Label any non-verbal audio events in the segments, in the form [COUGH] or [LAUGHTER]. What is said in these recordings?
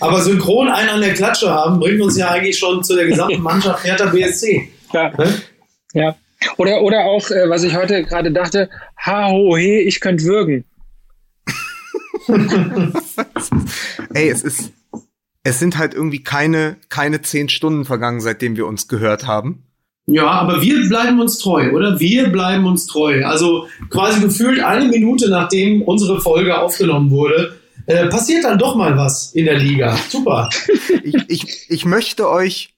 Aber synchron einen an der Klatsche haben, bringt uns ja eigentlich schon zu der gesamten Mannschaft Hertha BSC. Ja. Ne? ja. Oder, oder auch, äh, was ich heute gerade dachte, ha, ho, he, ich könnte würgen. [LAUGHS] Ey, es ist, es sind halt irgendwie keine, keine zehn Stunden vergangen, seitdem wir uns gehört haben. Ja, aber wir bleiben uns treu, oder? Wir bleiben uns treu. Also quasi gefühlt eine Minute nachdem unsere Folge aufgenommen wurde, äh, passiert dann doch mal was in der Liga. Super. [LAUGHS] ich, ich, ich möchte euch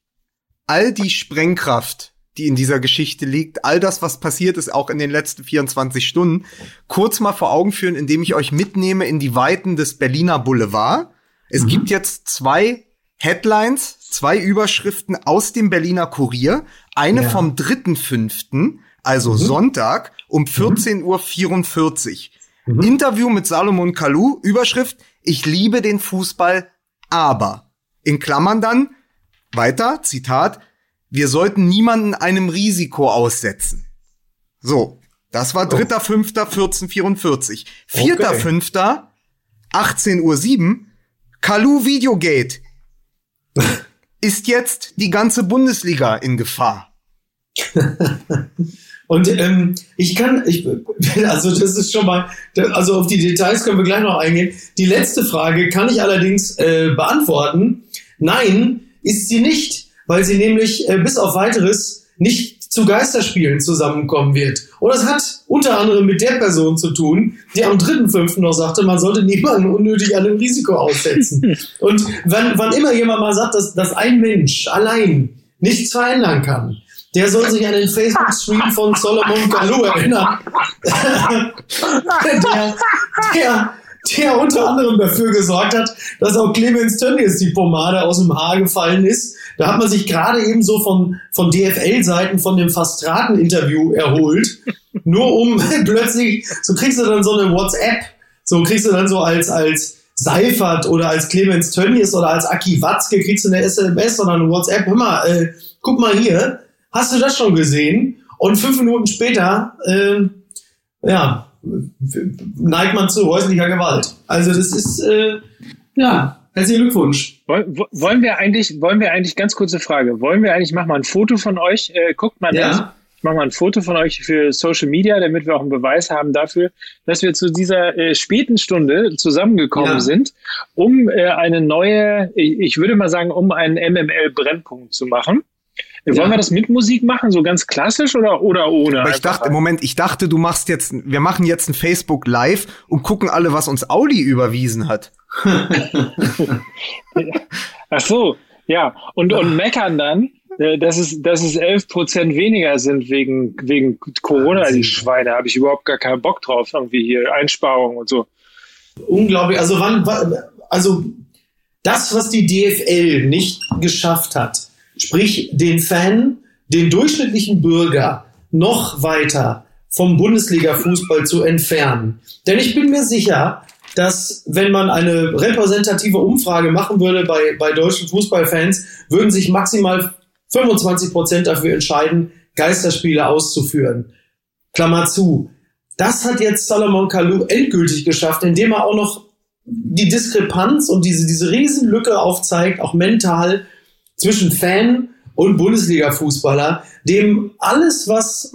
all die Sprengkraft, die in dieser Geschichte liegt, all das, was passiert ist, auch in den letzten 24 Stunden, kurz mal vor Augen führen, indem ich euch mitnehme in die Weiten des Berliner Boulevard. Es mhm. gibt jetzt zwei Headlines, zwei Überschriften aus dem Berliner Kurier. Eine ja. vom 3.5., also mhm. Sonntag um 14.44 Uhr. Mhm. Interview mit Salomon Kalou, Überschrift, ich liebe den Fußball, aber. In Klammern dann, weiter, Zitat, wir sollten niemanden einem Risiko aussetzen. So, das war 3.5.1444. 4.5. 18.07 Uhr, Kalu Videogate. [LAUGHS] Ist jetzt die ganze Bundesliga in Gefahr? [LAUGHS] Und ähm, ich kann, ich, [LAUGHS] also das ist schon mal, also auf die Details können wir gleich noch eingehen. Die letzte Frage kann ich allerdings äh, beantworten. Nein, ist sie nicht weil sie nämlich äh, bis auf weiteres nicht zu Geisterspielen zusammenkommen wird. Und das hat unter anderem mit der Person zu tun, die am 3.5. noch sagte, man sollte niemanden unnötig an dem Risiko aussetzen. [LAUGHS] Und wann, wann immer jemand mal sagt, dass, dass ein Mensch allein nichts verändern kann, der soll sich an den Facebook-Stream von Solomon Kalou erinnern. [LAUGHS] der, der, der unter anderem dafür gesorgt hat, dass auch Clemens Tönnies die Pomade aus dem Haar gefallen ist da hat man sich gerade eben so von, von DFL-Seiten von dem Fastraten-Interview erholt. nur um [LAUGHS] plötzlich, so kriegst du dann so eine WhatsApp, so kriegst du dann so als, als Seifert oder als Clemens Tönnies oder als Aki Watzke kriegst du eine SMS oder eine WhatsApp. Hör mal, äh, guck mal hier, hast du das schon gesehen? Und fünf Minuten später, äh, ja, neigt man zu häuslicher Gewalt. Also das ist, äh, ja, Herzlichen Glückwunsch. Wollen wir eigentlich, wollen wir eigentlich, ganz kurze Frage, wollen wir eigentlich, mach mal ein Foto von euch, äh, guckt mal ja. Nicht. Ich mache mal ein Foto von euch für Social Media, damit wir auch einen Beweis haben dafür, dass wir zu dieser äh, späten Stunde zusammengekommen ja. sind, um äh, eine neue, ich würde mal sagen, um einen MML-Brennpunkt zu machen. Äh, wollen ja. wir das mit Musik machen, so ganz klassisch oder, oder ohne? Aber ich dachte, im Moment, ich dachte, du machst jetzt, wir machen jetzt ein Facebook Live und gucken alle, was uns Audi überwiesen hat. [LAUGHS] Ach so, ja. Und, und meckern dann, äh, dass es, dass es 11 Prozent weniger sind wegen, wegen Corona, die Schweine. Habe ich überhaupt gar keinen Bock drauf, irgendwie hier Einsparungen und so. Unglaublich. Also wann, also das, was die DFL nicht geschafft hat, sprich den Fan, den durchschnittlichen Bürger noch weiter vom Bundesliga-Fußball zu entfernen. Denn ich bin mir sicher, dass wenn man eine repräsentative Umfrage machen würde bei, bei deutschen Fußballfans, würden sich maximal 25 Prozent dafür entscheiden, Geisterspiele auszuführen. Klammer zu. Das hat jetzt Salomon Kalou endgültig geschafft, indem er auch noch die Diskrepanz und diese, diese Riesenlücke aufzeigt, auch mental, zwischen Fan und Bundesliga-Fußballer, dem alles, was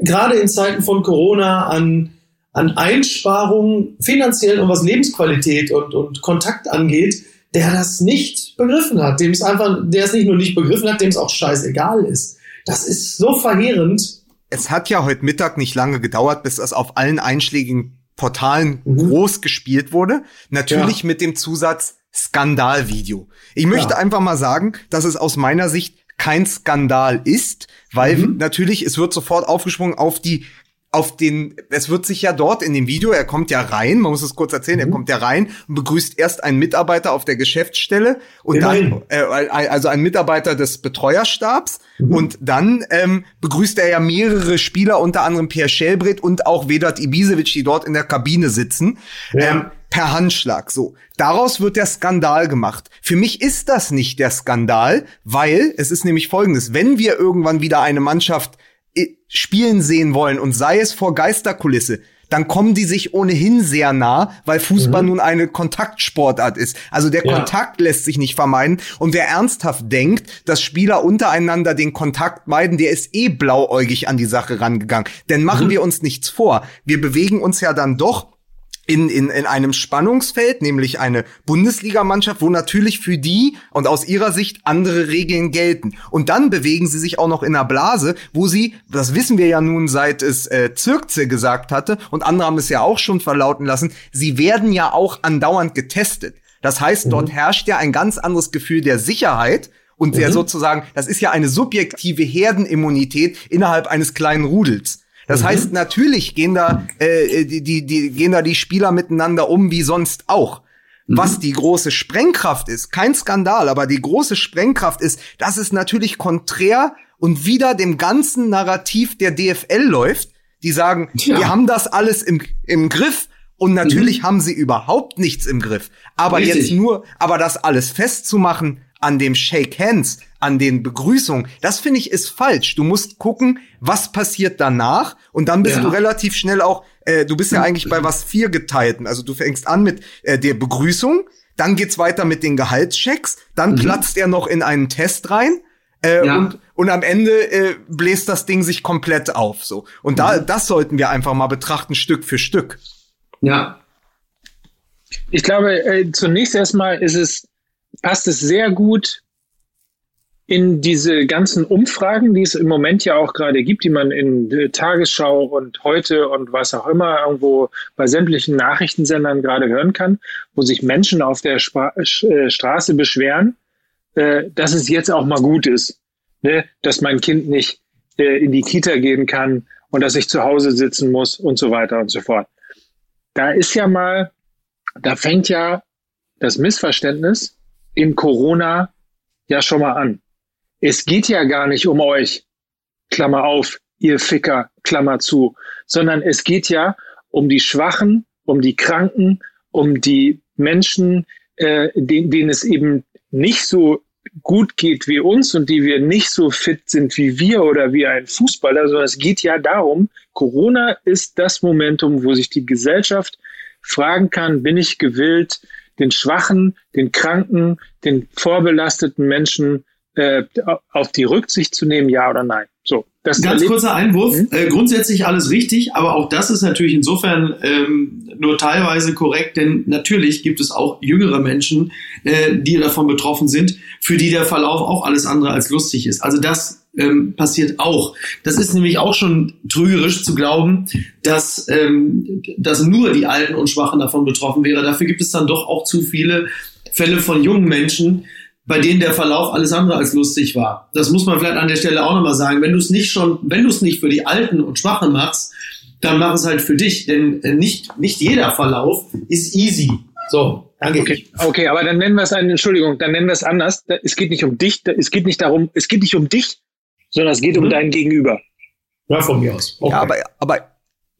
gerade in Zeiten von Corona an an Einsparungen finanziell und was Lebensqualität und, und Kontakt angeht, der das nicht begriffen hat, dem es einfach, der es nicht nur nicht begriffen hat, dem es auch scheißegal ist. Das ist so verheerend. Es hat ja heute Mittag nicht lange gedauert, bis das auf allen einschlägigen Portalen mhm. groß gespielt wurde. Natürlich ja. mit dem Zusatz Skandalvideo. Ich möchte ja. einfach mal sagen, dass es aus meiner Sicht kein Skandal ist, weil mhm. natürlich es wird sofort aufgesprungen auf die auf den, es wird sich ja dort in dem Video, er kommt ja rein, man muss es kurz erzählen, mhm. er kommt ja rein und begrüßt erst einen Mitarbeiter auf der Geschäftsstelle und Immerhin. dann, äh, also einen Mitarbeiter des Betreuerstabs mhm. und dann ähm, begrüßt er ja mehrere Spieler, unter anderem Pierre Schellbrett und auch Vedat Ibisevic, die dort in der Kabine sitzen. Ja. Ähm, per Handschlag. So, daraus wird der Skandal gemacht. Für mich ist das nicht der Skandal, weil es ist nämlich folgendes: Wenn wir irgendwann wieder eine Mannschaft spielen sehen wollen und sei es vor Geisterkulisse, dann kommen die sich ohnehin sehr nah, weil Fußball mhm. nun eine Kontaktsportart ist. Also der ja. Kontakt lässt sich nicht vermeiden. Und wer ernsthaft denkt, dass Spieler untereinander den Kontakt meiden, der ist eh blauäugig an die Sache rangegangen. Denn machen mhm. wir uns nichts vor. Wir bewegen uns ja dann doch in, in, in einem Spannungsfeld, nämlich eine Bundesligamannschaft, wo natürlich für die und aus ihrer Sicht andere Regeln gelten. Und dann bewegen sie sich auch noch in einer Blase, wo sie, das wissen wir ja nun, seit es äh, Zirkze gesagt hatte, und andere haben es ja auch schon verlauten lassen, sie werden ja auch andauernd getestet. Das heißt, mhm. dort herrscht ja ein ganz anderes Gefühl der Sicherheit und der mhm. sozusagen, das ist ja eine subjektive Herdenimmunität innerhalb eines kleinen Rudels. Das mhm. heißt, natürlich gehen da, äh, die, die, die, gehen da die Spieler miteinander um wie sonst auch. Mhm. Was die große Sprengkraft ist, kein Skandal, aber die große Sprengkraft ist, dass es natürlich konträr und wieder dem ganzen Narrativ der DFL läuft, die sagen, ja. wir haben das alles im, im Griff und natürlich mhm. haben sie überhaupt nichts im Griff. Aber Richtig. jetzt nur, aber das alles festzumachen an dem Shake Hands, an den Begrüßungen, das finde ich ist falsch. Du musst gucken, was passiert danach und dann bist ja. du relativ schnell auch, äh, du bist ja eigentlich bei was vier geteilten. Also du fängst an mit äh, der Begrüßung, dann geht's weiter mit den Gehaltschecks, dann mhm. platzt er noch in einen Test rein. Äh, ja. und, und am Ende äh, bläst das Ding sich komplett auf. So. Und da, mhm. das sollten wir einfach mal betrachten, Stück für Stück. Ja. Ich glaube, äh, zunächst erstmal ist es, passt es sehr gut in diese ganzen Umfragen, die es im Moment ja auch gerade gibt, die man in Tagesschau und heute und was auch immer irgendwo bei sämtlichen Nachrichtensendern gerade hören kann, wo sich Menschen auf der Spra äh, Straße beschweren, äh, dass es jetzt auch mal gut ist, ne? dass mein Kind nicht äh, in die Kita gehen kann und dass ich zu Hause sitzen muss und so weiter und so fort. Da ist ja mal, da fängt ja das Missverständnis in Corona ja schon mal an. Es geht ja gar nicht um euch, Klammer auf, ihr Ficker, Klammer zu, sondern es geht ja um die Schwachen, um die Kranken, um die Menschen, äh, denen, denen es eben nicht so gut geht wie uns und die wir nicht so fit sind wie wir oder wie ein Fußballer, sondern es geht ja darum, Corona ist das Momentum, wo sich die Gesellschaft fragen kann, bin ich gewillt, den Schwachen, den Kranken, den vorbelasteten Menschen äh, auf die Rücksicht zu nehmen, ja oder nein. So, das Ganz kurzer Einwurf. Mhm. Äh, grundsätzlich alles richtig, aber auch das ist natürlich insofern ähm, nur teilweise korrekt, denn natürlich gibt es auch jüngere Menschen, äh, die davon betroffen sind, für die der Verlauf auch alles andere als lustig ist. Also das ähm, passiert auch. Das ist nämlich auch schon trügerisch zu glauben, dass, ähm, dass nur die Alten und Schwachen davon betroffen wäre. Dafür gibt es dann doch auch zu viele Fälle von jungen Menschen, bei denen der Verlauf alles andere als lustig war. Das muss man vielleicht an der Stelle auch nochmal sagen. Wenn du es nicht schon, wenn du es nicht für die Alten und Schwachen machst, dann mach es halt für dich, denn äh, nicht, nicht jeder Verlauf ist easy. So. Okay, okay aber dann nennen wir es eine, Entschuldigung, dann nennen wir es anders. Es geht nicht um dich, es geht nicht darum, es geht nicht um dich, sondern es geht mhm. um dein Gegenüber. Ja, von mir aus. Okay. Ja, aber, aber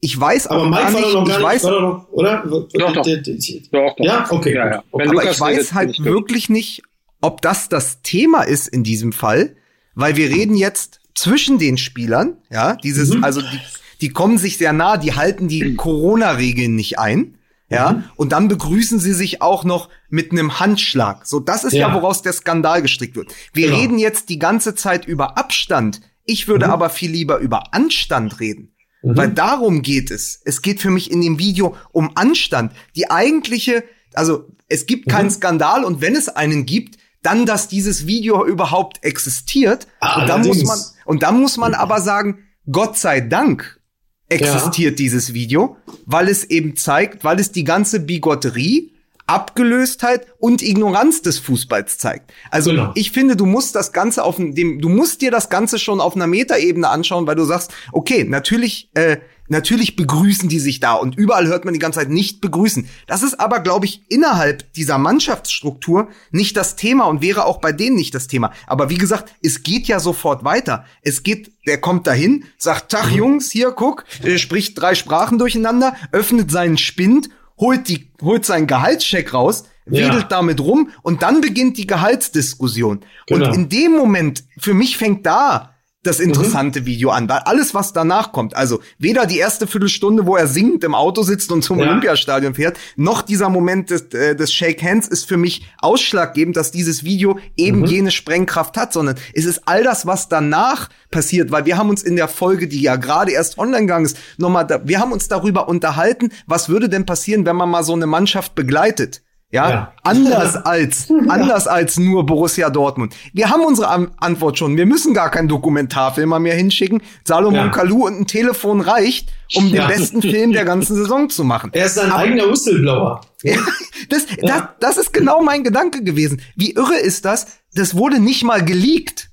ich weiß aber Mike war doch noch gar nicht, war doch oder? Doch, doch. doch, doch. Ja, okay. Ja, ja. Aber ich weiß halt wirklich nicht, ob das das Thema ist in diesem Fall, weil wir reden jetzt zwischen den Spielern, ja, dieses, mhm. also die, die kommen sich sehr nah, die halten die Corona-Regeln nicht ein. Ja, mhm. und dann begrüßen sie sich auch noch mit einem Handschlag. So, das ist ja, ja woraus der Skandal gestrickt wird. Wir genau. reden jetzt die ganze Zeit über Abstand. Ich würde mhm. aber viel lieber über Anstand reden. Mhm. Weil darum geht es. Es geht für mich in dem Video um Anstand. Die eigentliche, also es gibt keinen mhm. Skandal und wenn es einen gibt, dann, dass dieses Video überhaupt existiert. Ah, und dann muss man, und dann muss man aber sagen, Gott sei Dank existiert ja. dieses Video, weil es eben zeigt, weil es die ganze Bigotterie, Abgelöstheit und Ignoranz des Fußballs zeigt. Also genau. ich finde, du musst das Ganze auf dem, du musst dir das Ganze schon auf einer Metaebene anschauen, weil du sagst, okay, natürlich äh, Natürlich begrüßen die sich da und überall hört man die ganze Zeit nicht begrüßen. Das ist aber, glaube ich, innerhalb dieser Mannschaftsstruktur nicht das Thema und wäre auch bei denen nicht das Thema. Aber wie gesagt, es geht ja sofort weiter. Es geht, der kommt dahin, sagt, Tag mhm. Jungs, hier, guck, äh, spricht drei Sprachen durcheinander, öffnet seinen Spind, holt die, holt seinen Gehaltscheck raus, wedelt ja. damit rum und dann beginnt die Gehaltsdiskussion. Genau. Und in dem Moment, für mich fängt da das interessante mhm. Video an, weil alles, was danach kommt, also weder die erste Viertelstunde, wo er singend im Auto sitzt und zum ja. Olympiastadion fährt, noch dieser Moment des, äh, des Shake Hands ist für mich ausschlaggebend, dass dieses Video eben mhm. jene Sprengkraft hat, sondern es ist all das, was danach passiert, weil wir haben uns in der Folge, die ja gerade erst online gegangen ist, nochmal, da, wir haben uns darüber unterhalten, was würde denn passieren, wenn man mal so eine Mannschaft begleitet. Ja, ja. anders als, anders als nur Borussia Dortmund. Wir haben unsere An Antwort schon. Wir müssen gar keinen Dokumentarfilm mehr hinschicken. Salomon ja. Kalou und ein Telefon reicht, um den besten Film der ganzen Saison zu machen. Er ist sein Aber, eigener Whistleblower. [LAUGHS] das, das, das ist genau mein Gedanke gewesen. Wie irre ist das? Das wurde nicht mal geleakt.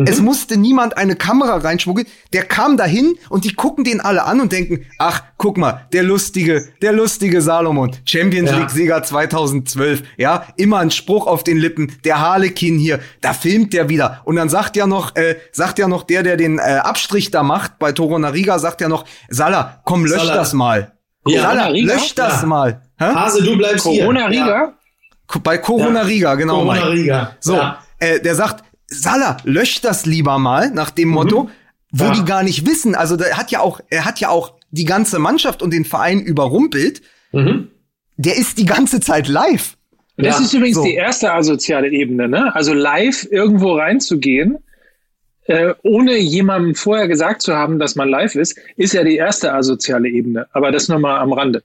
Mhm. Es musste niemand eine Kamera reinschmuggeln. Der kam dahin und die gucken den alle an und denken, ach, guck mal, der lustige, der lustige Salomon, Champions ja. League Sieger 2012, ja, immer ein Spruch auf den Lippen, der Harlekin hier, da filmt der wieder. Und dann sagt ja noch, äh, sagt ja noch der, der den äh, Abstrich da macht bei Toro Nariga, sagt ja noch, Salah, komm, lösch Salah. das mal. Ja. Salah, lösch das ja. mal. Hä? Hase, du bleibst Corona hier. Riga? Bei Corona Riga, genau. Corona Riga. So, äh, der sagt, Salah, löscht das lieber mal, nach dem Motto, mhm. wo ja. die gar nicht wissen. Also der hat ja auch, er hat ja auch die ganze Mannschaft und den Verein überrumpelt. Mhm. Der ist die ganze Zeit live. Das ja. ist übrigens so. die erste asoziale Ebene, ne? Also live irgendwo reinzugehen, äh, ohne jemandem vorher gesagt zu haben, dass man live ist, ist ja die erste asoziale Ebene. Aber das nochmal am Rande.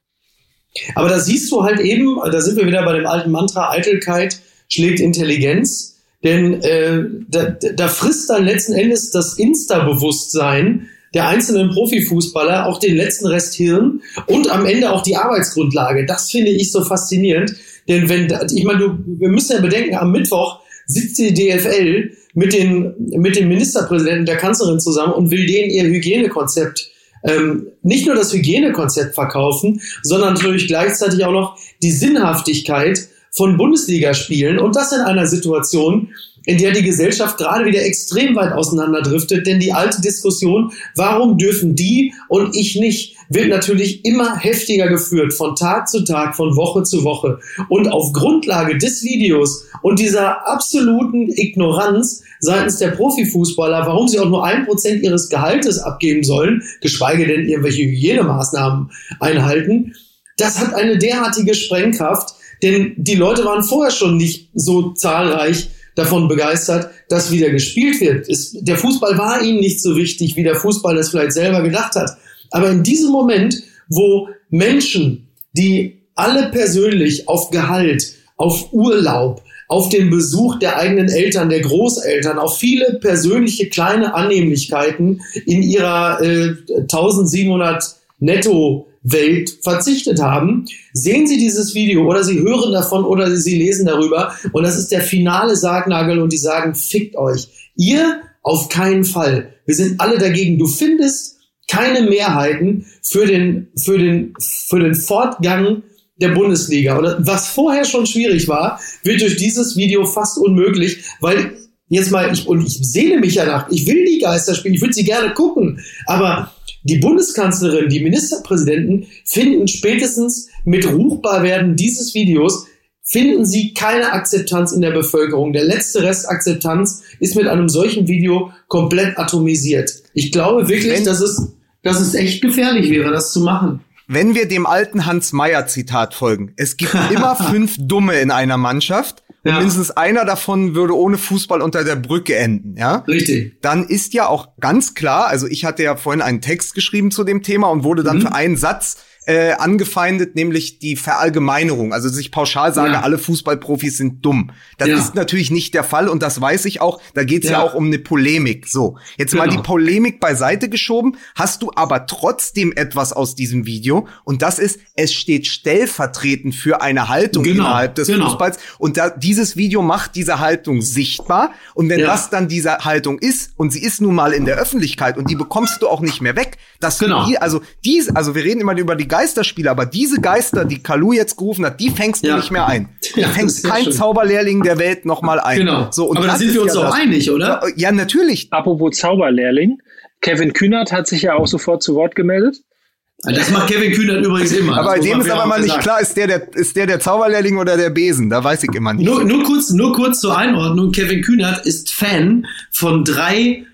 Aber da siehst du halt eben, da sind wir wieder bei dem alten Mantra, Eitelkeit schlägt Intelligenz. Denn äh, da, da frisst dann letzten Endes das Insta-Bewusstsein der einzelnen Profifußballer auch den letzten Rest Hirn und am Ende auch die Arbeitsgrundlage. Das finde ich so faszinierend. Denn wenn, ich meine, du, wir müssen ja bedenken, am Mittwoch sitzt die DFL mit den, mit dem Ministerpräsidenten der Kanzlerin zusammen und will denen ihr Hygienekonzept ähm, nicht nur das Hygienekonzept verkaufen, sondern natürlich gleichzeitig auch noch die Sinnhaftigkeit von Bundesligaspielen und das in einer Situation, in der die Gesellschaft gerade wieder extrem weit auseinanderdriftet, denn die alte Diskussion, warum dürfen die und ich nicht, wird natürlich immer heftiger geführt, von Tag zu Tag, von Woche zu Woche. Und auf Grundlage des Videos und dieser absoluten Ignoranz seitens der Profifußballer, warum sie auch nur ein Prozent ihres Gehaltes abgeben sollen, geschweige denn irgendwelche Hygienemaßnahmen einhalten, das hat eine derartige Sprengkraft, denn die Leute waren vorher schon nicht so zahlreich davon begeistert, dass wieder gespielt wird. Es, der Fußball war ihnen nicht so wichtig, wie der Fußball das vielleicht selber gedacht hat. Aber in diesem Moment, wo Menschen, die alle persönlich auf Gehalt, auf Urlaub, auf den Besuch der eigenen Eltern, der Großeltern, auf viele persönliche kleine Annehmlichkeiten in ihrer äh, 1700 Netto Welt verzichtet haben. Sehen Sie dieses Video oder Sie hören davon oder Sie lesen darüber und das ist der finale Sargnagel und die sagen, fickt euch. Ihr auf keinen Fall. Wir sind alle dagegen. Du findest keine Mehrheiten für den, für den, für den Fortgang der Bundesliga. Oder was vorher schon schwierig war, wird durch dieses Video fast unmöglich, weil jetzt mal, ich, und ich sehne mich ja nach, ich will die Geister spielen, ich würde sie gerne gucken, aber die Bundeskanzlerin, die Ministerpräsidenten finden spätestens mit Ruchbarwerden dieses Videos finden sie keine Akzeptanz in der Bevölkerung. Der letzte Rest Akzeptanz ist mit einem solchen Video komplett atomisiert. Ich glaube wirklich, dass es, dass es echt gefährlich wäre, das zu machen. Wenn wir dem alten Hans Meyer Zitat folgen, es gibt immer [LAUGHS] fünf Dumme in einer Mannschaft und ja. mindestens einer davon würde ohne Fußball unter der Brücke enden, ja? Richtig. Dann ist ja auch ganz klar, also ich hatte ja vorhin einen Text geschrieben zu dem Thema und wurde dann mhm. für einen Satz äh, angefeindet, nämlich die Verallgemeinerung. Also dass ich pauschal sage, ja. alle Fußballprofis sind dumm. Das ja. ist natürlich nicht der Fall und das weiß ich auch. Da geht es ja. ja. auch um eine Polemik. So, jetzt genau. mal die Polemik beiseite geschoben. Hast du aber trotzdem etwas aus diesem Video und das ist, es steht stellvertretend für eine Haltung genau. innerhalb des genau. Fußballs und da, dieses Video macht diese Haltung sichtbar und wenn das dann diese Haltung ist und sie ist nun mal in der Öffentlichkeit und die bekommst du auch nicht mehr weg, dass genau. die, also dies, also wir reden immer über die Geisterspiele, aber diese Geister, die Kalu jetzt gerufen hat, die fängst du ja. nicht mehr ein. Du ja, fängst kein schön. Zauberlehrling der Welt noch mal ein. Genau. So, und aber da sind wir uns ja doch einig, oder? Ja, natürlich. Apropos Zauberlehrling, Kevin Kühnert hat sich ja auch sofort zu Wort gemeldet. Das macht Kevin Kühnert übrigens immer. Aber dem ist aber mal nicht klar, ist der, der, ist der der Zauberlehrling oder der Besen? Da weiß ich immer nicht. Nur, nur, kurz, nur kurz zur Einordnung. Kevin Kühnert ist Fan von drei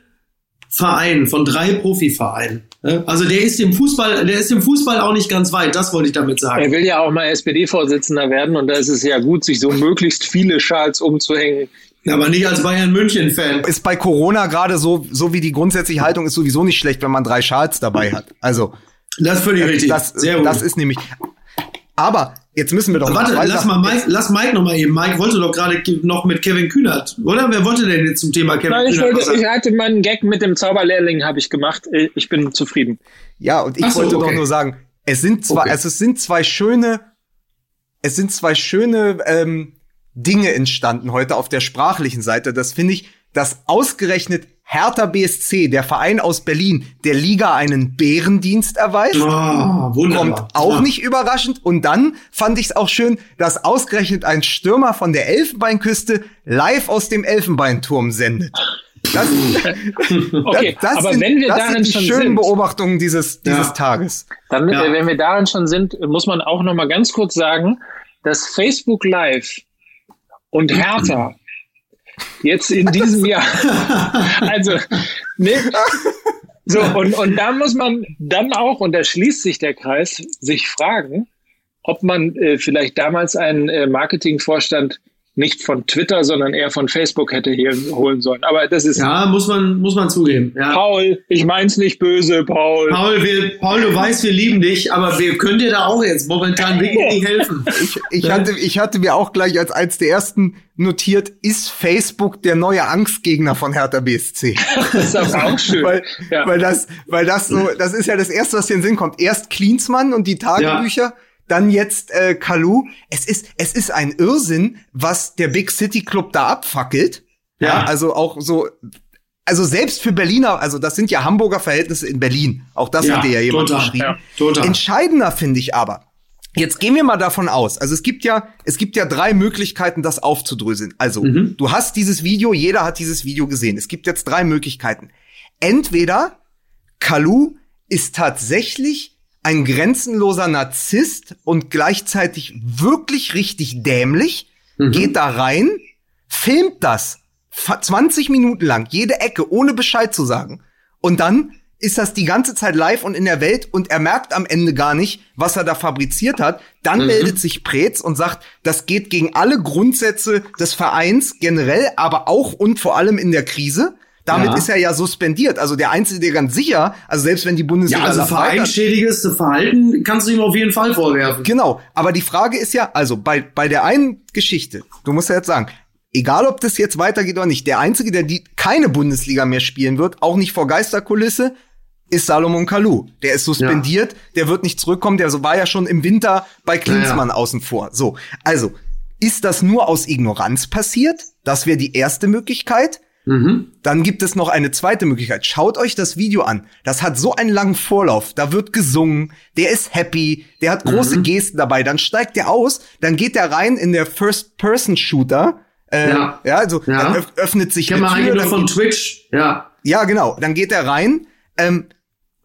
Vereinen, von drei Profivereinen. Also der ist im Fußball, der ist im Fußball auch nicht ganz weit, das wollte ich damit sagen. Er will ja auch mal SPD-Vorsitzender werden und da ist es ja gut, sich so möglichst viele Schals umzuhängen. Aber nicht als Bayern München-Fan. Ist bei Corona gerade so, so wie die grundsätzliche Haltung ist sowieso nicht schlecht, wenn man drei Schals dabei hat. Also. Das ist völlig richtig. Das, Sehr gut. das ist nämlich. Aber jetzt müssen wir doch. Warte, lass mal Mike, lass Mike noch mal eben. Mike wollte doch gerade noch mit Kevin Kühnert, oder? Wer wollte denn jetzt zum Thema Kevin Nein, ich Kühnert? Wollte, ich hatte meinen Gag mit dem Zauberlehrling habe ich gemacht. Ich bin zufrieden. Ja, und ich so, wollte okay. doch nur sagen, es sind zwei, okay. also es sind zwei schöne, es sind zwei schöne ähm, Dinge entstanden heute auf der sprachlichen Seite. Das finde ich, dass ausgerechnet Hertha BSC, der Verein aus Berlin, der Liga einen Bärendienst erweist. Oh, kommt auch ja. nicht überraschend. Und dann fand ich es auch schön, dass ausgerechnet ein Stürmer von der Elfenbeinküste live aus dem Elfenbeinturm sendet. Das, [LAUGHS] okay, das, das aber sind, wenn wir darin sind die schon schönen sind, Beobachtungen dieses, dieses ja. Tages. Dann, ja. wenn wir darin schon sind, muss man auch noch mal ganz kurz sagen, dass Facebook Live und Hertha Jetzt in diesem Jahr. also, ne? So, und, und da muss man dann auch, und da schließt sich der Kreis, sich fragen, ob man äh, vielleicht damals einen äh, Marketingvorstand nicht von Twitter, sondern eher von Facebook hätte hier holen sollen. Aber das ist. Ja, muss man, muss man zugeben. Ja. Paul, ich mein's nicht böse, Paul. Paul, wir, Paul, du weißt, wir lieben dich, aber wir können dir da auch jetzt momentan wirklich nicht helfen. [LAUGHS] Ich, ich, hatte, ich hatte mir auch gleich als eins der ersten notiert, ist Facebook der neue Angstgegner von Hertha BSC. [LAUGHS] das ist aber auch schön. weil, ja. weil das, weil das so, das ist ja das erste, was dir in den Sinn kommt. Erst Klinsmann und die Tagebücher. Ja dann jetzt äh, Kalu. Es ist, es ist ein Irrsinn, was der Big City Club da abfackelt. Ja. ja. also auch so, also selbst für Berliner, also das sind ja Hamburger Verhältnisse in Berlin. Auch das ja, hat dir ja jemand total, geschrieben. Ja. Entscheidender finde ich aber, jetzt gehen wir mal davon aus, also es gibt ja, es gibt ja drei Möglichkeiten, das aufzudröseln. Also, mhm. du hast dieses Video, jeder hat dieses Video gesehen. Es gibt jetzt drei Möglichkeiten. Entweder Kalu ist tatsächlich ein grenzenloser Narzisst und gleichzeitig wirklich richtig dämlich, mhm. geht da rein, filmt das 20 Minuten lang, jede Ecke, ohne Bescheid zu sagen. Und dann ist das die ganze Zeit live und in der Welt und er merkt am Ende gar nicht, was er da fabriziert hat. Dann mhm. meldet sich Preetz und sagt, das geht gegen alle Grundsätze des Vereins generell, aber auch und vor allem in der Krise. Damit ja. ist er ja suspendiert. Also der Einzige, der ganz sicher, also selbst wenn die Bundesliga. Ja, also vereinschädiges Verhalten kannst du ihm auf jeden Fall vorwerfen. Genau. Aber die Frage ist ja, also bei, bei der einen Geschichte, du musst ja jetzt sagen, egal ob das jetzt weitergeht oder nicht, der Einzige, der die keine Bundesliga mehr spielen wird, auch nicht vor Geisterkulisse, ist Salomon Kalou. Der ist suspendiert, ja. der wird nicht zurückkommen, der war ja schon im Winter bei Klinsmann ja. außen vor. So, also, ist das nur aus Ignoranz passiert? Das wäre die erste Möglichkeit. Mhm. Dann gibt es noch eine zweite Möglichkeit. Schaut euch das Video an. Das hat so einen langen Vorlauf. Da wird gesungen. Der ist happy. Der hat große mhm. Gesten dabei. Dann steigt der aus. Dann geht der rein in der First-Person-Shooter. Äh, ja. ja, also ja. dann öffnet sich eine Tür. Dann von Twitch. Ja. Ja, genau. Dann geht er rein. Ähm,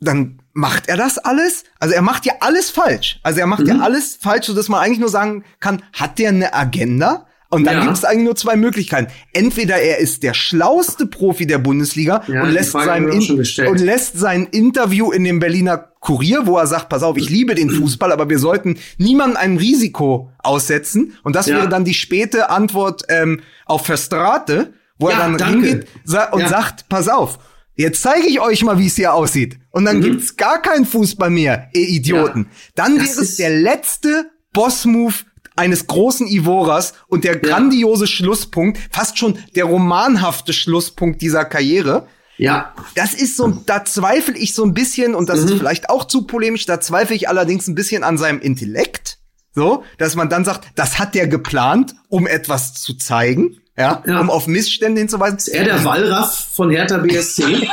dann macht er das alles? Also er macht ja alles falsch. Also er macht mhm. ja alles falsch, so dass man eigentlich nur sagen kann, hat der eine Agenda? Und dann ja. gibt es eigentlich nur zwei Möglichkeiten. Entweder er ist der schlauste Profi der Bundesliga ja, und, lässt sein und lässt sein Interview in dem Berliner Kurier, wo er sagt, pass auf, ich liebe den Fußball, aber wir sollten niemandem ein Risiko aussetzen. Und das ja. wäre dann die späte Antwort ähm, auf Verstrate, wo er dann danke. hingeht und sagt, pass auf, Jetzt zeige ich euch mal, wie es hier aussieht. Und dann mhm. gibt's gar keinen Fußball mehr, ihr Idioten. Dann wäre es der letzte Boss-Move eines großen Ivoras und der grandiose. Schlusspunkt, fast schon der romanhafte Schlusspunkt dieser Karriere. Ja. Das ist so, da zweifle ich so ein bisschen, und das mhm. ist vielleicht auch zu polemisch, da zweifle ich allerdings ein bisschen an seinem Intellekt. So, dass man dann sagt, das hat der geplant, um etwas zu zeigen, ja, ja. um auf Missstände hinzuweisen. Ist er der Wallraff von Hertha BSC?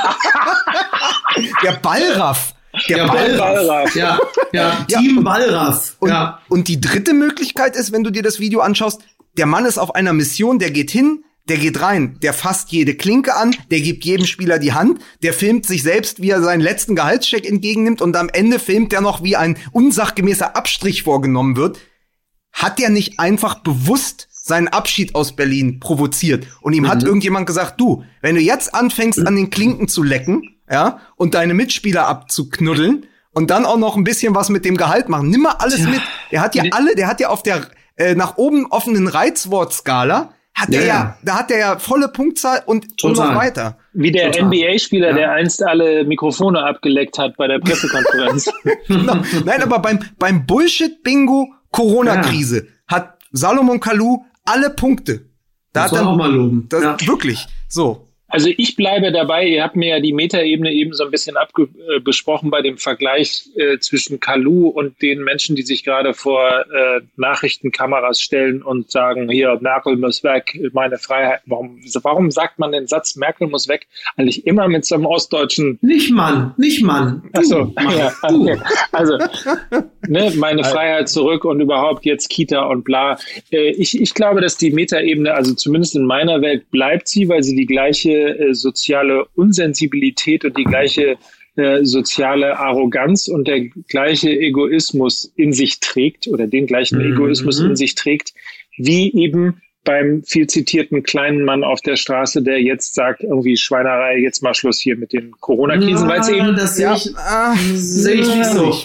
[LAUGHS] der Ballraff. Der, der Ballraff. Ballraff. Ja, ja, Team ja. Ballraff. Und, ja. und die dritte Möglichkeit ist, wenn du dir das Video anschaust, der Mann ist auf einer Mission, der geht hin, der geht rein, der fasst jede Klinke an, der gibt jedem Spieler die Hand, der filmt sich selbst, wie er seinen letzten Gehaltscheck entgegennimmt und am Ende filmt er noch, wie ein unsachgemäßer Abstrich vorgenommen wird. Hat der nicht einfach bewusst seinen Abschied aus Berlin provoziert. Und ihm mhm. hat irgendjemand gesagt, du, wenn du jetzt anfängst, an den Klinken zu lecken, ja, und deine Mitspieler abzuknuddeln und dann auch noch ein bisschen was mit dem Gehalt machen, nimm mal alles ja. mit. Der hat ja alle, der hat ja auf der äh, nach oben offenen Reizwortskala hat ja, er ja, da hat er ja volle Punktzahl und, und noch weiter. Wie der NBA-Spieler, ja. der einst alle Mikrofone abgeleckt hat bei der Pressekonferenz. [LAUGHS] genau. Nein, aber beim, beim Bullshit-Bingo Corona-Krise ja. hat Salomon Kalou alle Punkte. Da das hat er auch mal loben. Das. Wirklich. So. Also ich bleibe dabei, ihr habt mir ja die Metaebene eben so ein bisschen abge äh, besprochen bei dem Vergleich äh, zwischen Kalu und den Menschen, die sich gerade vor äh, Nachrichtenkameras stellen und sagen, hier, Merkel muss weg, meine Freiheit. Warum, warum sagt man den Satz, Merkel muss weg, eigentlich immer mit so einem ostdeutschen... Nicht Mann, nicht Mann. Achso, ja, okay. also ne, meine Freiheit zurück und überhaupt jetzt Kita und bla. Äh, ich, ich glaube, dass die Metaebene, also zumindest in meiner Welt, bleibt sie, weil sie die gleiche äh, soziale Unsensibilität und die gleiche äh, soziale Arroganz und der gleiche Egoismus in sich trägt oder den gleichen mhm. Egoismus in sich trägt, wie eben beim viel zitierten kleinen Mann auf der Straße, der jetzt sagt, irgendwie Schweinerei, jetzt mal Schluss hier mit den Corona-Krisen, weil es eben das sehe ich, äh, sehe ich nicht so.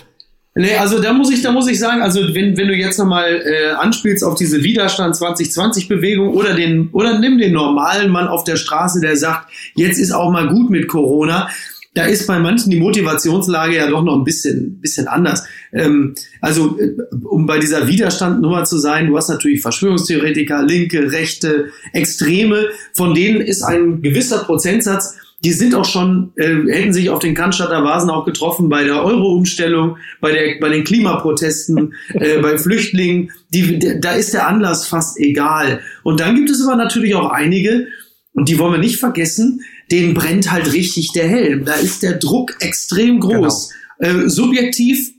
Nee, also da muss ich, da muss ich sagen, also wenn, wenn du jetzt nochmal äh, anspielst auf diese Widerstand 2020-Bewegung oder den, oder nimm den normalen Mann auf der Straße, der sagt, jetzt ist auch mal gut mit Corona, da ist bei manchen die Motivationslage ja doch noch ein bisschen, bisschen anders. Ähm, also, äh, um bei dieser Widerstandnummer zu sein, du hast natürlich Verschwörungstheoretiker, Linke, Rechte, Extreme, von denen ist ein gewisser Prozentsatz die sind auch schon, äh, hätten sich auf den Cannstatter Vasen auch getroffen bei der Euro-Umstellung, bei, der, bei den Klimaprotesten, äh, [LAUGHS] bei Flüchtlingen. Die, da ist der Anlass fast egal. Und dann gibt es aber natürlich auch einige, und die wollen wir nicht vergessen, denen brennt halt richtig der Helm. Da ist der Druck extrem groß. Genau. Äh, subjektiv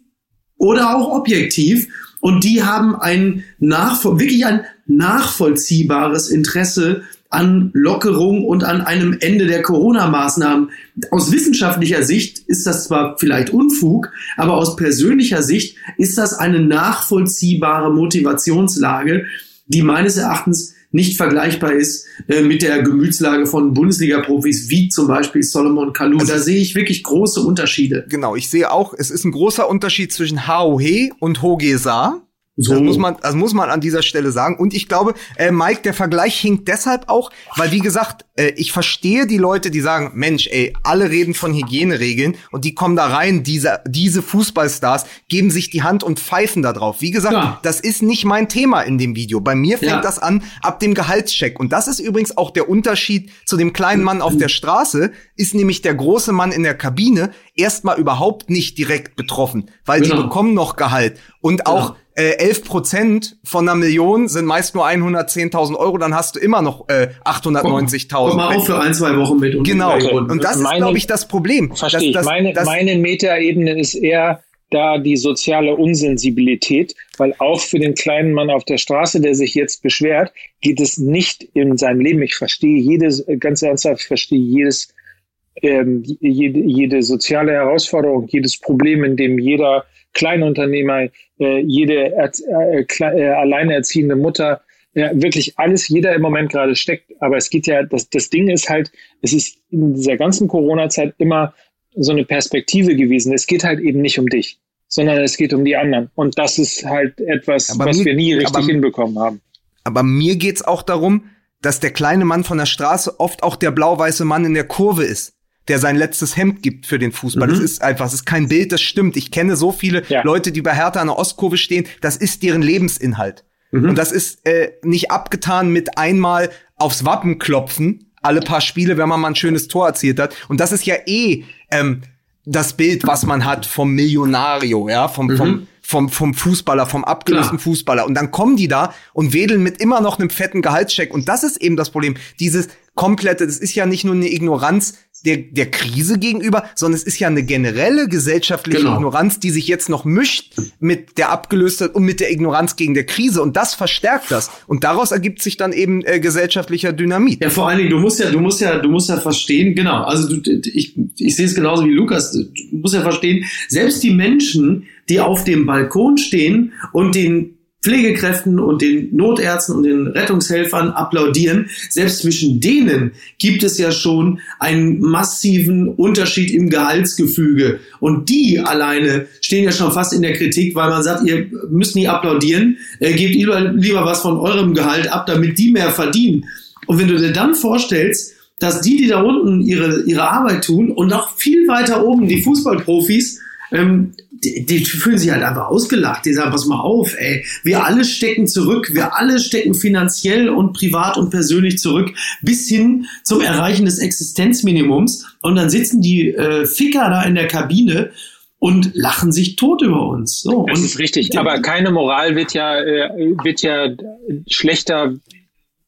oder auch objektiv. Und die haben ein nachvoll wirklich ein nachvollziehbares Interesse an Lockerung und an einem Ende der Corona-Maßnahmen. Aus wissenschaftlicher Sicht ist das zwar vielleicht Unfug, aber aus persönlicher Sicht ist das eine nachvollziehbare Motivationslage, die meines Erachtens nicht vergleichbar ist äh, mit der Gemütslage von Bundesliga-Profis wie zum Beispiel Solomon Kalou. Also, da sehe ich wirklich große Unterschiede. Genau, ich sehe auch, es ist ein großer Unterschied zwischen Haohe und Hoge Sa. So. Das muss man, das muss man an dieser Stelle sagen. Und ich glaube, äh, Mike, der Vergleich hinkt deshalb auch, weil wie gesagt, äh, ich verstehe die Leute, die sagen, Mensch, ey, alle reden von Hygieneregeln und die kommen da rein, diese, diese Fußballstars geben sich die Hand und pfeifen da drauf. Wie gesagt, ja. das ist nicht mein Thema in dem Video. Bei mir fängt ja. das an ab dem Gehaltscheck. Und das ist übrigens auch der Unterschied zu dem kleinen Mann auf der Straße, ist nämlich der große Mann in der Kabine erstmal überhaupt nicht direkt betroffen, weil genau. die bekommen noch Gehalt. Und auch genau äh, 11 Prozent von einer Million sind meist nur 110.000 Euro, dann hast du immer noch äh, 890.000. Komm mal auf für ein, zwei Wochen mit. Und genau. Und das meine, ist, glaube ich, das Problem. Verstehe das, das, meine, das, meine Metaebene ist eher da die soziale Unsensibilität, weil auch für den kleinen Mann auf der Straße, der sich jetzt beschwert, geht es nicht in seinem Leben. Ich verstehe jedes, ganz ernsthaft, ich verstehe jedes, ähm, jede, jede soziale Herausforderung, jedes Problem, in dem jeder Kleinunternehmer, äh, jede äh, äh, alleinerziehende Mutter, ja, wirklich alles, jeder im Moment gerade steckt. Aber es geht ja, das, das Ding ist halt, es ist in dieser ganzen Corona-Zeit immer so eine Perspektive gewesen. Es geht halt eben nicht um dich, sondern es geht um die anderen. Und das ist halt etwas, aber was mir, wir nie richtig aber, hinbekommen haben. Aber mir geht's auch darum, dass der kleine Mann von der Straße oft auch der blau-weiße Mann in der Kurve ist der sein letztes Hemd gibt für den Fußball. Mhm. Das ist einfach, das ist kein Bild, das stimmt. Ich kenne so viele ja. Leute, die bei Hertha an der Ostkurve stehen. Das ist deren Lebensinhalt. Mhm. Und das ist äh, nicht abgetan mit einmal aufs Wappen klopfen, alle paar Spiele, wenn man mal ein schönes Tor erzielt hat. Und das ist ja eh ähm, das Bild, was man hat vom Millionario, ja, vom, mhm. vom vom, vom Fußballer, vom abgelösten Klar. Fußballer. Und dann kommen die da und wedeln mit immer noch einem fetten Gehaltscheck. Und das ist eben das Problem. Dieses komplette, das ist ja nicht nur eine Ignoranz der, der Krise gegenüber, sondern es ist ja eine generelle gesellschaftliche genau. Ignoranz, die sich jetzt noch mischt mit der Abgelöstheit und mit der Ignoranz gegen der Krise. Und das verstärkt das. Und daraus ergibt sich dann eben äh, gesellschaftlicher Dynamit. Ja, vor allen Dingen, du musst ja, du musst ja, du musst ja verstehen, genau. Also du, ich, ich sehe es genauso wie Lukas. Du musst ja verstehen, selbst die Menschen, die auf dem Balkon stehen und den Pflegekräften und den Notärzten und den Rettungshelfern applaudieren. Selbst zwischen denen gibt es ja schon einen massiven Unterschied im Gehaltsgefüge. Und die alleine stehen ja schon fast in der Kritik, weil man sagt, ihr müsst nie applaudieren, äh, gebt lieber, lieber was von eurem Gehalt ab, damit die mehr verdienen. Und wenn du dir dann vorstellst, dass die, die da unten ihre, ihre Arbeit tun und noch viel weiter oben die Fußballprofis, ähm, die, die fühlen sich halt einfach ausgelacht. Die sagen, pass mal auf, ey, wir alle stecken zurück, wir alle stecken finanziell und privat und persönlich zurück, bis hin zum Erreichen des Existenzminimums. Und dann sitzen die äh, Ficker da in der Kabine und lachen sich tot über uns. So, das ist richtig, aber keine Moral wird ja, äh, wird ja schlechter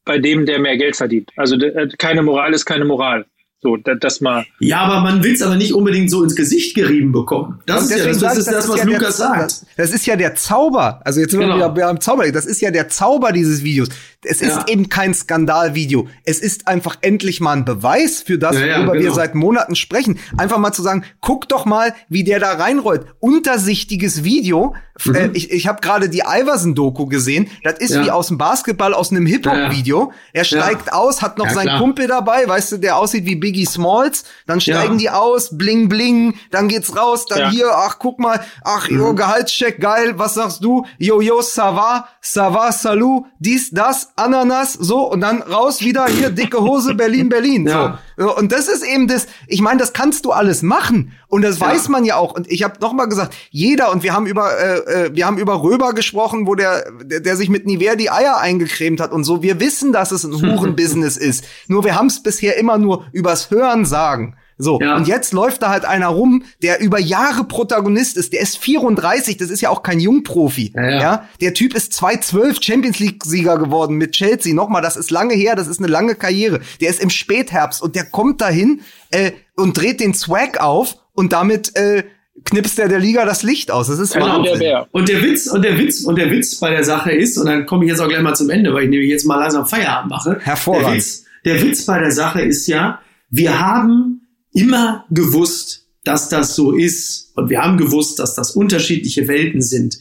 bei dem, der mehr Geld verdient. Also äh, keine Moral ist keine Moral. So, das mal. Ja, aber man will es aber nicht unbedingt so ins Gesicht gerieben bekommen. Das ist ja das, das, ist das, was ja Lukas sagt. Das ist ja der Zauber. Also jetzt sind genau. wir wieder beim Zauber. Das ist ja der Zauber dieses Videos. Es ja. ist eben kein Skandalvideo. Es ist einfach endlich mal ein Beweis für das, ja, worüber genau. wir seit Monaten sprechen. Einfach mal zu sagen, guck doch mal, wie der da reinrollt. Untersichtiges Video. Mhm. Äh, ich ich habe gerade die Iverson-Doku gesehen. Das ist wie aus dem Basketball, aus einem Hip-Hop-Video. Er steigt aus, hat noch seinen klar. Kumpel dabei, weißt du, der aussieht wie Biggie Smalls. Dann steigen die aus, bling, bling. Dann geht's raus. Dann hier, ach, guck mal. Ach, mhm. jo, Gehaltscheck, geil. Was sagst du? Yo, yo, ça va? Ça va, salut? Dies, das Ananas, so, und dann raus wieder hier, dicke Hose, Berlin, Berlin. [LAUGHS] Ja. So. Und das ist eben das, ich meine, das kannst du alles machen. Und das ja. weiß man ja auch. Und ich habe noch mal gesagt, jeder, und wir haben über, äh, äh, wir haben über Röber gesprochen, wo der, der, der sich mit Nivea die Eier eingecremt hat und so. Wir wissen, dass es ein [LAUGHS] Hurenbusiness ist. Nur wir haben es bisher immer nur übers Hören sagen. So, ja. und jetzt läuft da halt einer rum, der über Jahre Protagonist ist. Der ist 34, das ist ja auch kein Jungprofi. Ja, ja. ja? Der Typ ist 2012 Champions League-Sieger geworden mit Chelsea. Nochmal, das ist lange her, das ist eine lange Karriere. Der ist im Spätherbst und der kommt dahin äh, und dreht den Swag auf und damit äh, knipst der der Liga das Licht aus. Das ist genau, Wahnsinn. Der und der Witz und der Witz und der Witz bei der Sache ist und dann komme ich jetzt auch gleich mal zum Ende, weil ich nämlich jetzt mal langsam Feierabend mache. Hervorragend. Der Witz, der Witz bei der Sache ist ja, wir haben immer gewusst, dass das so ist. Und wir haben gewusst, dass das unterschiedliche Welten sind.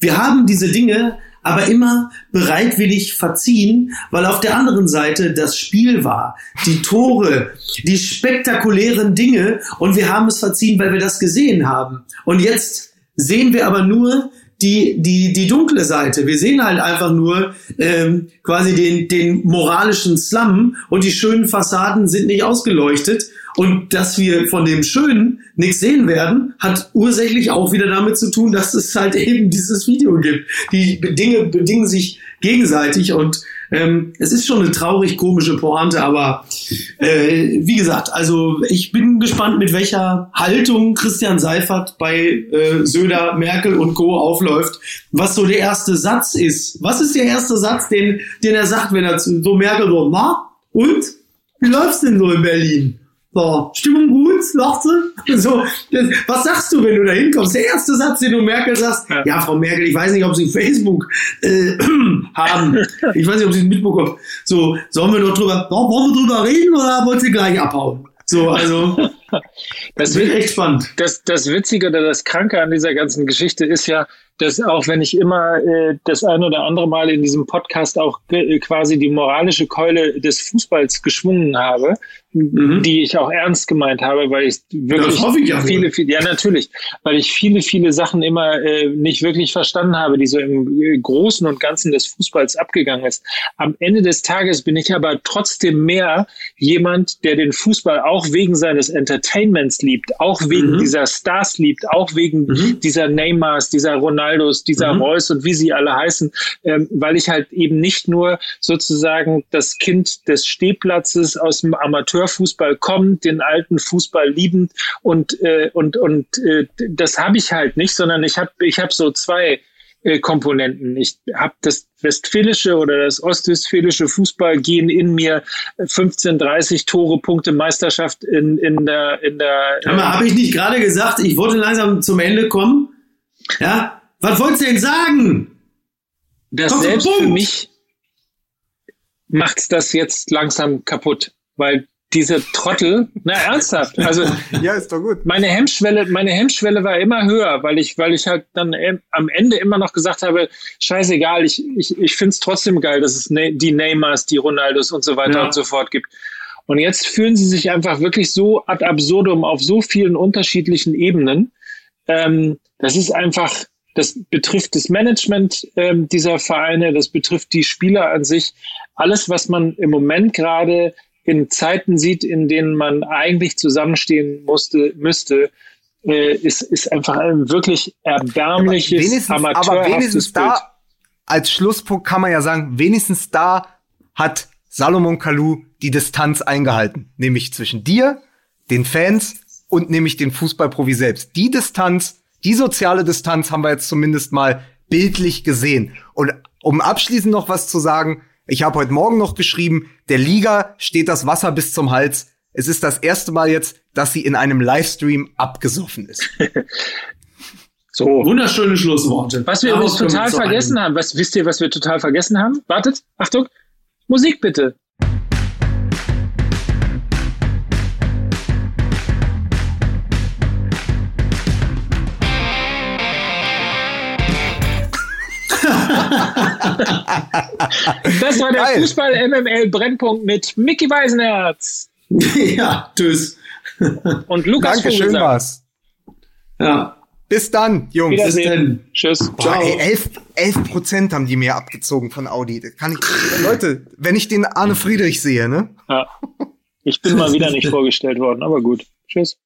Wir haben diese Dinge aber immer bereitwillig verziehen, weil auf der anderen Seite das Spiel war, die Tore, die spektakulären Dinge und wir haben es verziehen, weil wir das gesehen haben. Und jetzt sehen wir aber nur die, die, die dunkle Seite. Wir sehen halt einfach nur ähm, quasi den, den moralischen Slum und die schönen Fassaden sind nicht ausgeleuchtet. Und dass wir von dem Schönen nichts sehen werden, hat ursächlich auch wieder damit zu tun, dass es halt [LAUGHS] eben dieses Video gibt. Die Dinge bedingen sich gegenseitig und ähm, es ist schon eine traurig komische Pointe, aber äh, wie gesagt, also ich bin gespannt, mit welcher Haltung Christian Seifert bei äh, Söder, Merkel und Co. aufläuft, was so der erste Satz ist. Was ist der erste Satz, den, den er sagt, wenn er zu so Merkel so, na, und? Wie läuft's denn so in Berlin? So, Stimmung gut, lacht sie. [LAUGHS] So, das, was sagst du, wenn du da hinkommst? Der erste Satz, den du Merkel sagst, ja. ja, Frau Merkel, ich weiß nicht, ob Sie Facebook äh, [CLEARS THROAT] haben. Ich weiß nicht, ob Sie es mitbekommen. So, sollen wir noch drüber, wollen wir drüber reden oder wollt ihr gleich abhauen? So, also. Das wird echt spannend. Das, das Witzige oder das Kranke an dieser ganzen Geschichte ist ja, dass auch wenn ich immer äh, das ein oder andere Mal in diesem Podcast auch äh, quasi die moralische Keule des Fußballs geschwungen habe, mhm. die ich auch ernst gemeint habe, weil ich wirklich ich viele, viele, ja natürlich, weil ich viele, viele Sachen immer äh, nicht wirklich verstanden habe, die so im äh, Großen und Ganzen des Fußballs abgegangen ist. Am Ende des Tages bin ich aber trotzdem mehr jemand, der den Fußball auch wegen seines Entertainments liebt, auch wegen mhm. dieser Stars liebt, auch wegen mhm. dieser Neymars, dieser Ronaldos, dieser mhm. Reus und wie sie alle heißen, ähm, weil ich halt eben nicht nur sozusagen das Kind des Stehplatzes aus dem Amateurfußball kommt, den alten Fußball liebend und äh, und und äh, das habe ich halt nicht, sondern ich habe ich habe so zwei äh, Komponenten. Ich habe das westfälische oder das ostwestfälische Fußballgehen in mir 15, 30 Tore, Punkte, Meisterschaft in, in der in der. Äh habe ich nicht gerade gesagt, ich wollte langsam zum Ende kommen? Ja, was wolltest du denn sagen? Das Komm selbst für mich macht's das jetzt langsam kaputt, weil diese Trottel, [LAUGHS] na ernsthaft, also ja, ist doch gut. Meine Hemmschwelle, meine Hemmschwelle war immer höher, weil ich, weil ich halt dann am Ende immer noch gesagt habe, scheißegal, ich, ich, ich finde es trotzdem geil, dass es ne, die Neymars, die Ronaldos und so weiter ja. und so fort gibt. Und jetzt fühlen sie sich einfach wirklich so ad absurdum auf so vielen unterschiedlichen Ebenen. Ähm, das ist einfach, das betrifft das Management ähm, dieser Vereine, das betrifft die Spieler an sich. Alles, was man im Moment gerade in Zeiten sieht, in denen man eigentlich zusammenstehen musste, müsste, äh, ist, ist einfach ein wirklich erbärmliches, aber wenigstens, aber wenigstens Bild. da, als Schlusspunkt kann man ja sagen, wenigstens da hat Salomon Kalou die Distanz eingehalten, nämlich zwischen dir, den Fans und nämlich den Fußballprofi selbst. Die Distanz, die soziale Distanz haben wir jetzt zumindest mal bildlich gesehen. Und um abschließend noch was zu sagen, ich habe heute Morgen noch geschrieben, der Liga steht das Wasser bis zum Hals. Es ist das erste Mal jetzt, dass sie in einem Livestream abgesoffen ist. [LAUGHS] so. Wunderschöne Schlussworte. Was wir übrigens total vergessen haben, was wisst ihr, was wir total vergessen haben? Wartet, Achtung, Musik bitte. Das war der Fußball-MML-Brennpunkt mit Mickey Weisenherz. [LAUGHS] ja, tschüss. Und Lukas Dankeschön was. Ja. Bis dann, Jungs. Bis dann. Tschüss. Boah, Ciao. Ey, 11, 11 Prozent haben die mir abgezogen von Audi. Das kann ich, Leute, wenn ich den Arne Friedrich sehe, ne? Ja. Ich bin mal wieder nicht vorgestellt worden, aber gut. Tschüss.